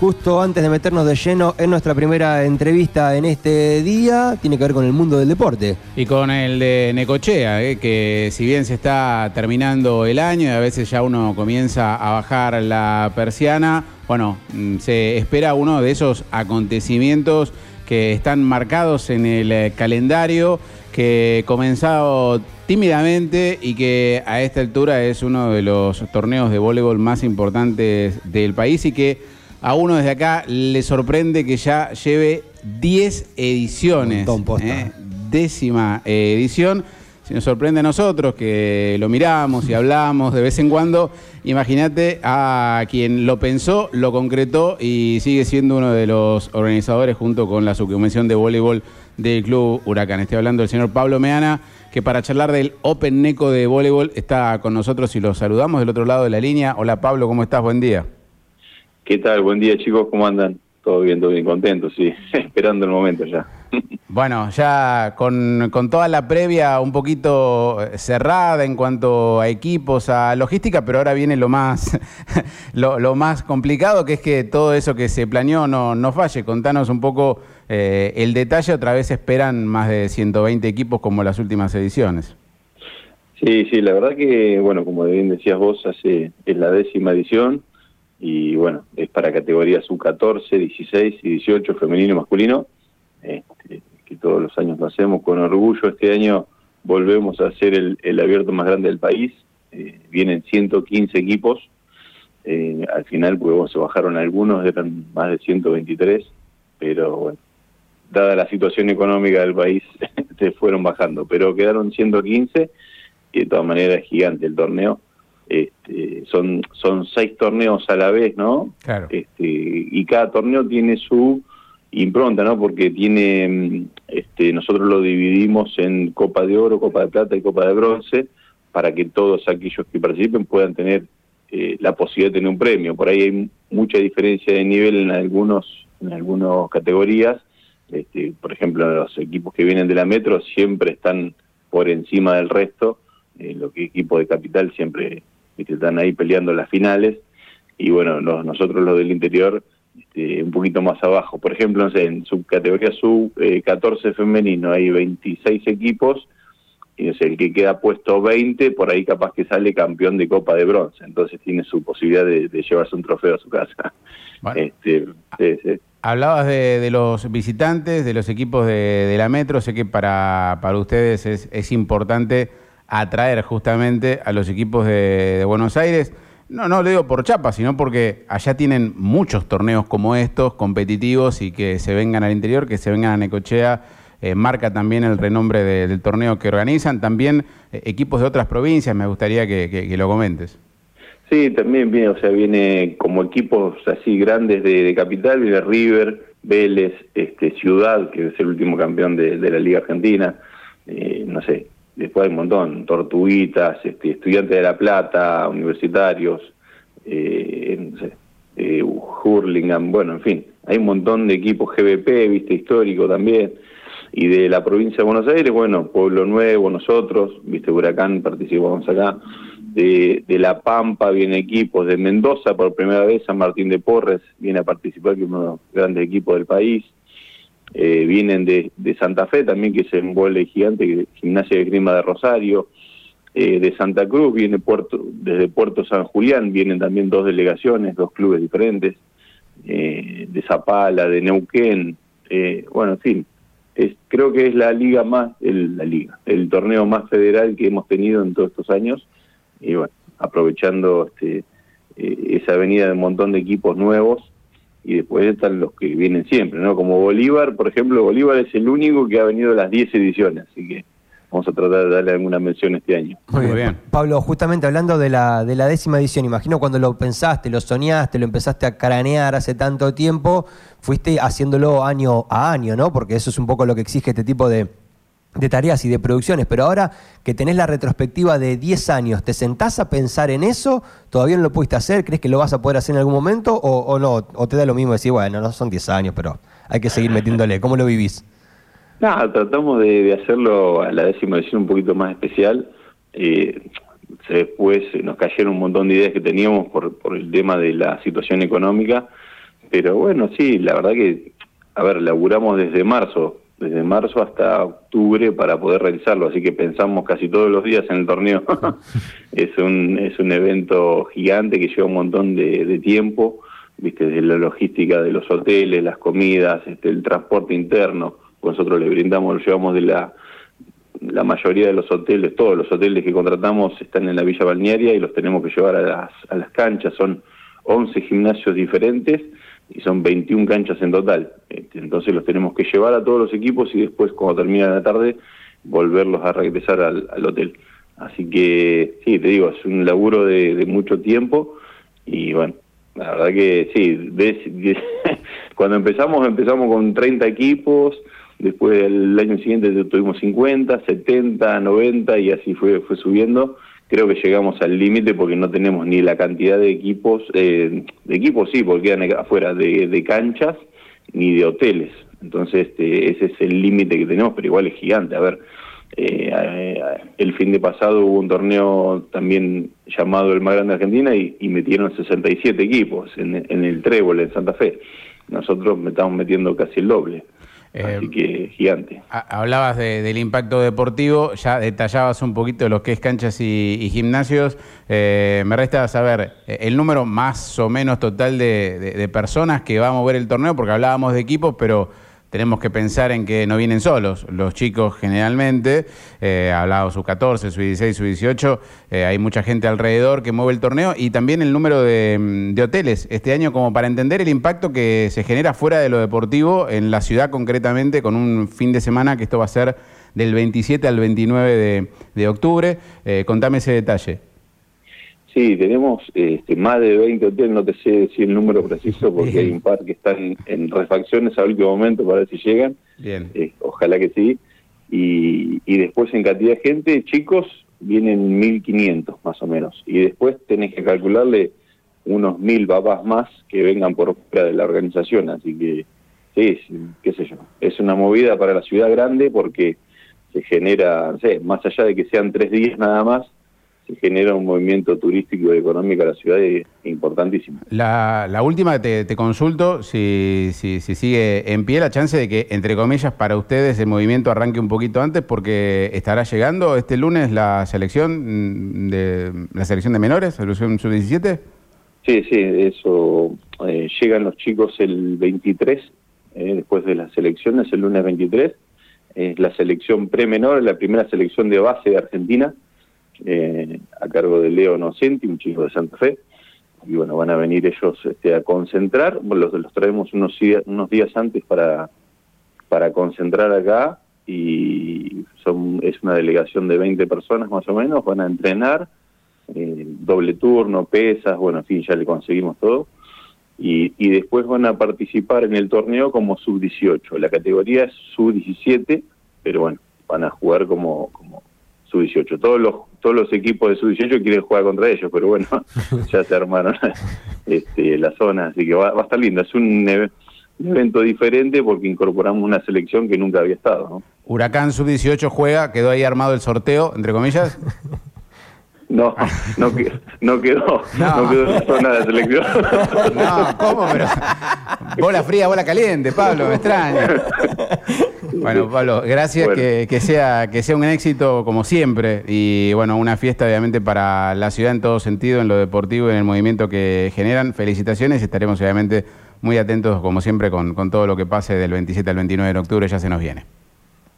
justo antes de meternos de lleno en nuestra primera entrevista en este día. Tiene que ver con el mundo del deporte. Y con el de Necochea, eh, que si bien se está terminando el año y a veces ya uno comienza a bajar la persiana, bueno, mm, se espera uno de esos acontecimientos que están marcados en el eh, calendario, que comenzado tímidamente y que a esta altura es uno de los torneos de voleibol más importantes del país y que a uno desde acá le sorprende que ya lleve 10 ediciones. ¿eh? Décima edición. Si nos sorprende a nosotros que lo miramos y hablamos de vez en cuando, imagínate a quien lo pensó, lo concretó y sigue siendo uno de los organizadores junto con la subconvención de voleibol del Club Huracán. Estoy hablando del señor Pablo Meana, que para charlar del Open Neco de voleibol está con nosotros y lo saludamos del otro lado de la línea. Hola Pablo, ¿cómo estás? Buen día. ¿Qué tal? Buen día chicos, ¿cómo andan? Todo bien, todo bien, contento, sí, esperando el momento ya. Bueno, ya con, toda la previa un poquito cerrada en cuanto a equipos, a logística, pero ahora viene lo más, lo, más complicado, que es que todo eso que se planeó no, no falle. Contanos un poco eh, el detalle, otra vez esperan más de 120 equipos como las últimas ediciones. Sí, sí, la verdad que, bueno, como bien decías vos, hace, es la décima edición y bueno, es para categorías U14, 16 y 18, femenino y masculino, este, que todos los años lo hacemos con orgullo. Este año volvemos a hacer el, abierto más grande del país, eh, vienen 115 equipos, eh, al final pues, se bajaron algunos, eran más de 123, pero bueno, dada la situación económica del país, se fueron bajando, pero quedaron 115 y de todas maneras es gigante el torneo. Este, son son seis torneos a la vez, ¿no? Claro. Este, y cada torneo tiene su impronta, ¿no? Porque tiene, este, nosotros lo dividimos en Copa de Oro, Copa de Plata y Copa de Bronce, para que todos aquellos que participen puedan tener eh, la posibilidad de tener un premio. Por ahí hay mucha diferencia de nivel en algunos en algunas categorías este, por ejemplo, los equipos que vienen de la Metro siempre están por encima del resto, eh, los equipos de capital siempre están ahí peleando las finales, y bueno, nosotros los del interior este, un poquito más abajo. Por ejemplo, en subcategoría sub-14 femenino hay 26 equipos, y es el que queda puesto 20, por ahí capaz que sale campeón de Copa de Bronce, entonces tiene su posibilidad de, llevarse un trofeo a su casa. Este, sí, sí. Hablabas de, los visitantes, de los equipos de, la Metro. Sé que para, para ustedes es, es, importante atraer justamente a los equipos de, Buenos Aires. No, no lo digo por chapa, sino porque allá tienen muchos torneos como estos, competitivos, y que se vengan al interior, que se vengan a Necochea. Eh, marca también el renombre del torneo que organizan. También eh, equipos de otras provincias, me gustaría que lo comentes. Sí, también viene, o sea, viene como equipos así grandes de, capital, viene River, Vélez, este, Ciudad, que es el último campeón de, la Liga Argentina, eh, no sé, después hay un montón, Tortuguitas, este, Estudiantes de La Plata, Universitarios, eh, eh, Hurlingham, bueno, en fin, hay un montón de equipos GBP, viste, histórico también, y de la provincia de Buenos Aires, bueno, Pueblo Nuevo, nosotros, viste, Huracán, participamos acá, de, La Pampa viene equipos, de Mendoza por primera vez San Martín de Porres viene a participar, que es uno de los grandes equipos del país. Eh, vienen de, Santa Fe también, que es un vole gigante, Gimnasia de Grima de Rosario. Eh, de Santa Cruz viene Puerto, desde Puerto San Julián, vienen también dos delegaciones, dos clubes diferentes. Eh, de Zapala, de Neuquén, bueno, en fin, es, creo que es la liga más, el, la liga, el torneo más federal que hemos tenido en todos estos años y bueno, aprovechando este, eh, esa avenida de un montón de equipos nuevos y después están los que vienen siempre, ¿no? Como Bolívar, por ejemplo, Bolívar es el único que ha venido las 10 ediciones, así que vamos a tratar de darle alguna mención este año. Muy bien. Pablo, justamente hablando de la, de la décima edición, imagino cuando lo pensaste, lo soñaste, lo empezaste a cranear hace tanto tiempo, fuiste haciéndolo año a año, ¿no? Porque eso es un poco lo que exige este tipo de de tareas y de producciones, pero ahora que tenés la retrospectiva de 10 años, ¿te sentás a pensar en eso? ¿Todavía no lo pudiste hacer? ¿Crees que lo vas a poder hacer en algún momento o, no? ¿O te da lo mismo decir, bueno, no son 10 años, pero hay que seguir metiéndole? ¿Cómo lo vivís? No, tratamos de, hacerlo a la décima edición un poquito más especial. Eh, después nos cayeron un montón de ideas que teníamos por, por el tema de la situación económica, pero bueno, sí, la verdad que, a ver, laburamos desde marzo, desde marzo hasta octubre para poder realizarlo, así que pensamos casi todos los días en el torneo. es, un, es un evento gigante que lleva un montón de, tiempo, viste, desde la logística de los hoteles, las comidas, este, el transporte interno, nosotros le brindamos, lo llevamos de la la mayoría de los hoteles, todos los hoteles que contratamos están en la Villa Balnearia y los tenemos que llevar a las, a las canchas, son 11 gimnasios diferentes y son 21 canchas en total. Este, entonces los tenemos que llevar a todos los equipos y después, cuando termina la tarde, volverlos a regresar al, hotel. Así que, sí, te digo, es un laburo de, mucho tiempo y bueno, la verdad que sí, cuando empezamos, empezamos con 30 equipos, después el año siguiente tuvimos 50, 70, 90 y así fue, fue subiendo creo que llegamos al límite porque no tenemos ni la cantidad de equipos, eh, de equipos sí, porque quedan afuera, de, canchas ni de hoteles. Entonces este, ese es el límite que tenemos, pero igual es gigante. A ver, eh, eh, el fin de pasado hubo un torneo también llamado el más grande de Argentina y, metieron 67 equipos en, en el Trébol, en Santa Fe. Nosotros estamos metiendo casi el doble. Así eh, que gigante. Hablabas del impacto deportivo, ya detallabas un poquito lo que es canchas y, gimnasios. Eh, me resta saber eh, el número más o menos total de, personas que va a mover el torneo, porque hablábamos de equipos, pero tenemos que pensar en que no vienen solos. Los chicos generalmente, eh, hablado su 14, su 16, su 18, eh, hay mucha gente alrededor que mueve el torneo y también el número de, hoteles este año como para entender el impacto que se genera fuera de lo deportivo en la ciudad concretamente con un fin de semana que esto va a ser del 27 al 29 de, octubre. Eh, contame ese detalle. Sí, tenemos este, más de 20 hoteles, no te sé decir el número preciso porque hay un par que están en refacciones a último momento para ver si llegan. Bien. Eh, ojalá que sí. Y, y después en cantidad de gente, chicos, vienen 1.500 más o menos. Y después tenés que calcularle unos 1.000 papás más que vengan por fuera de la organización. Así que, sí, qué sé yo. Es una movida para la ciudad grande porque se genera, no sé, más allá de que sean tres días nada más, se genera un movimiento turístico y económico a la ciudad importantísimo. La, la última, te, te consulto, si, si, si, sigue en pie la chance de que, entre comillas, para ustedes el movimiento arranque un poquito antes, porque estará llegando este lunes la selección de la selección de menores, selección sub-17. Sí, sí, eso. Eh, llegan los chicos el 23, eh, después de las selecciones, el lunes 23. Es la selección pre-menor, la primera selección de base de Argentina eh, a cargo de Leo Nocenti, un chico de Santa Fe. Y bueno, van a venir ellos este, a concentrar, los, los traemos unos, unos días antes para, para concentrar acá y son, es una delegación de 20 personas más o menos, van a entrenar, eh, doble turno, pesas, bueno, en fin, ya le conseguimos todo. Y, y después van a participar en el torneo como sub-18. La categoría es sub-17, pero bueno, van a jugar como, como sub-18. Todos los todos los equipos de sub-18 quieren jugar contra ellos, pero bueno, ya se armaron este, la zona, así que va, a estar lindo. Es un, evento diferente porque incorporamos una selección que nunca había estado. ¿no? Huracán sub-18 juega, quedó ahí armado el sorteo, entre comillas. No, no, no quedó, no. quedó en la zona de selección. No, ¿cómo? Pero bola fría, bola caliente, Pablo, me extraña. Bueno, Pablo, gracias, Que, sea, que sea un éxito como siempre y bueno, una fiesta obviamente para la ciudad en todo sentido, en lo deportivo y en el movimiento que generan. Felicitaciones, estaremos obviamente muy atentos como siempre con, con todo lo que pase del 27 al 29 de octubre, ya se nos viene.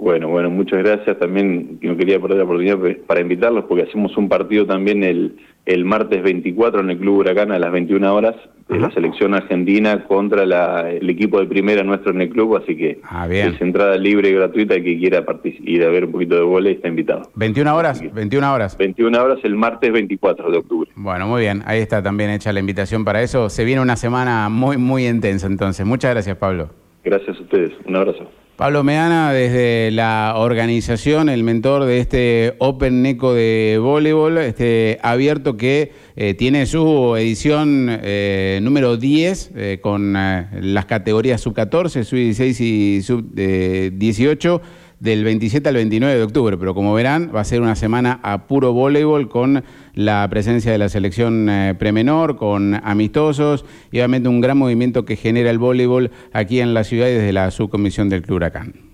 Bueno, bueno, muchas gracias. También no quería perder la oportunidad para invitarlos porque hacemos un partido también el, el martes 24 en el Club Huracán a las 21 horas de la selección argentina contra el equipo de primera nuestro en el club, así que ah, es entrada libre y gratuita el que quiera ir a ver un poquito de volei está invitado. 21 horas, 21 horas. 21 horas el martes 24 de octubre. Bueno, muy bien, ahí está también hecha la invitación para eso. Se viene una semana muy muy intensa entonces. Muchas gracias, Pablo. Gracias a ustedes. Un abrazo. Pablo Meana, desde la organización, el mentor de este Open Neco de voleibol, este abierto que eh, tiene su edición eh, número 10 eh, con las categorías sub-14, sub-16 y sub-18 del 27 al 29 de octubre, pero como verán va a ser una semana a puro voleibol con la presencia de la selección eh, premenor, con amistosos y obviamente un gran movimiento que genera el voleibol aquí en la ciudad y desde la subcomisión del Club Huracán.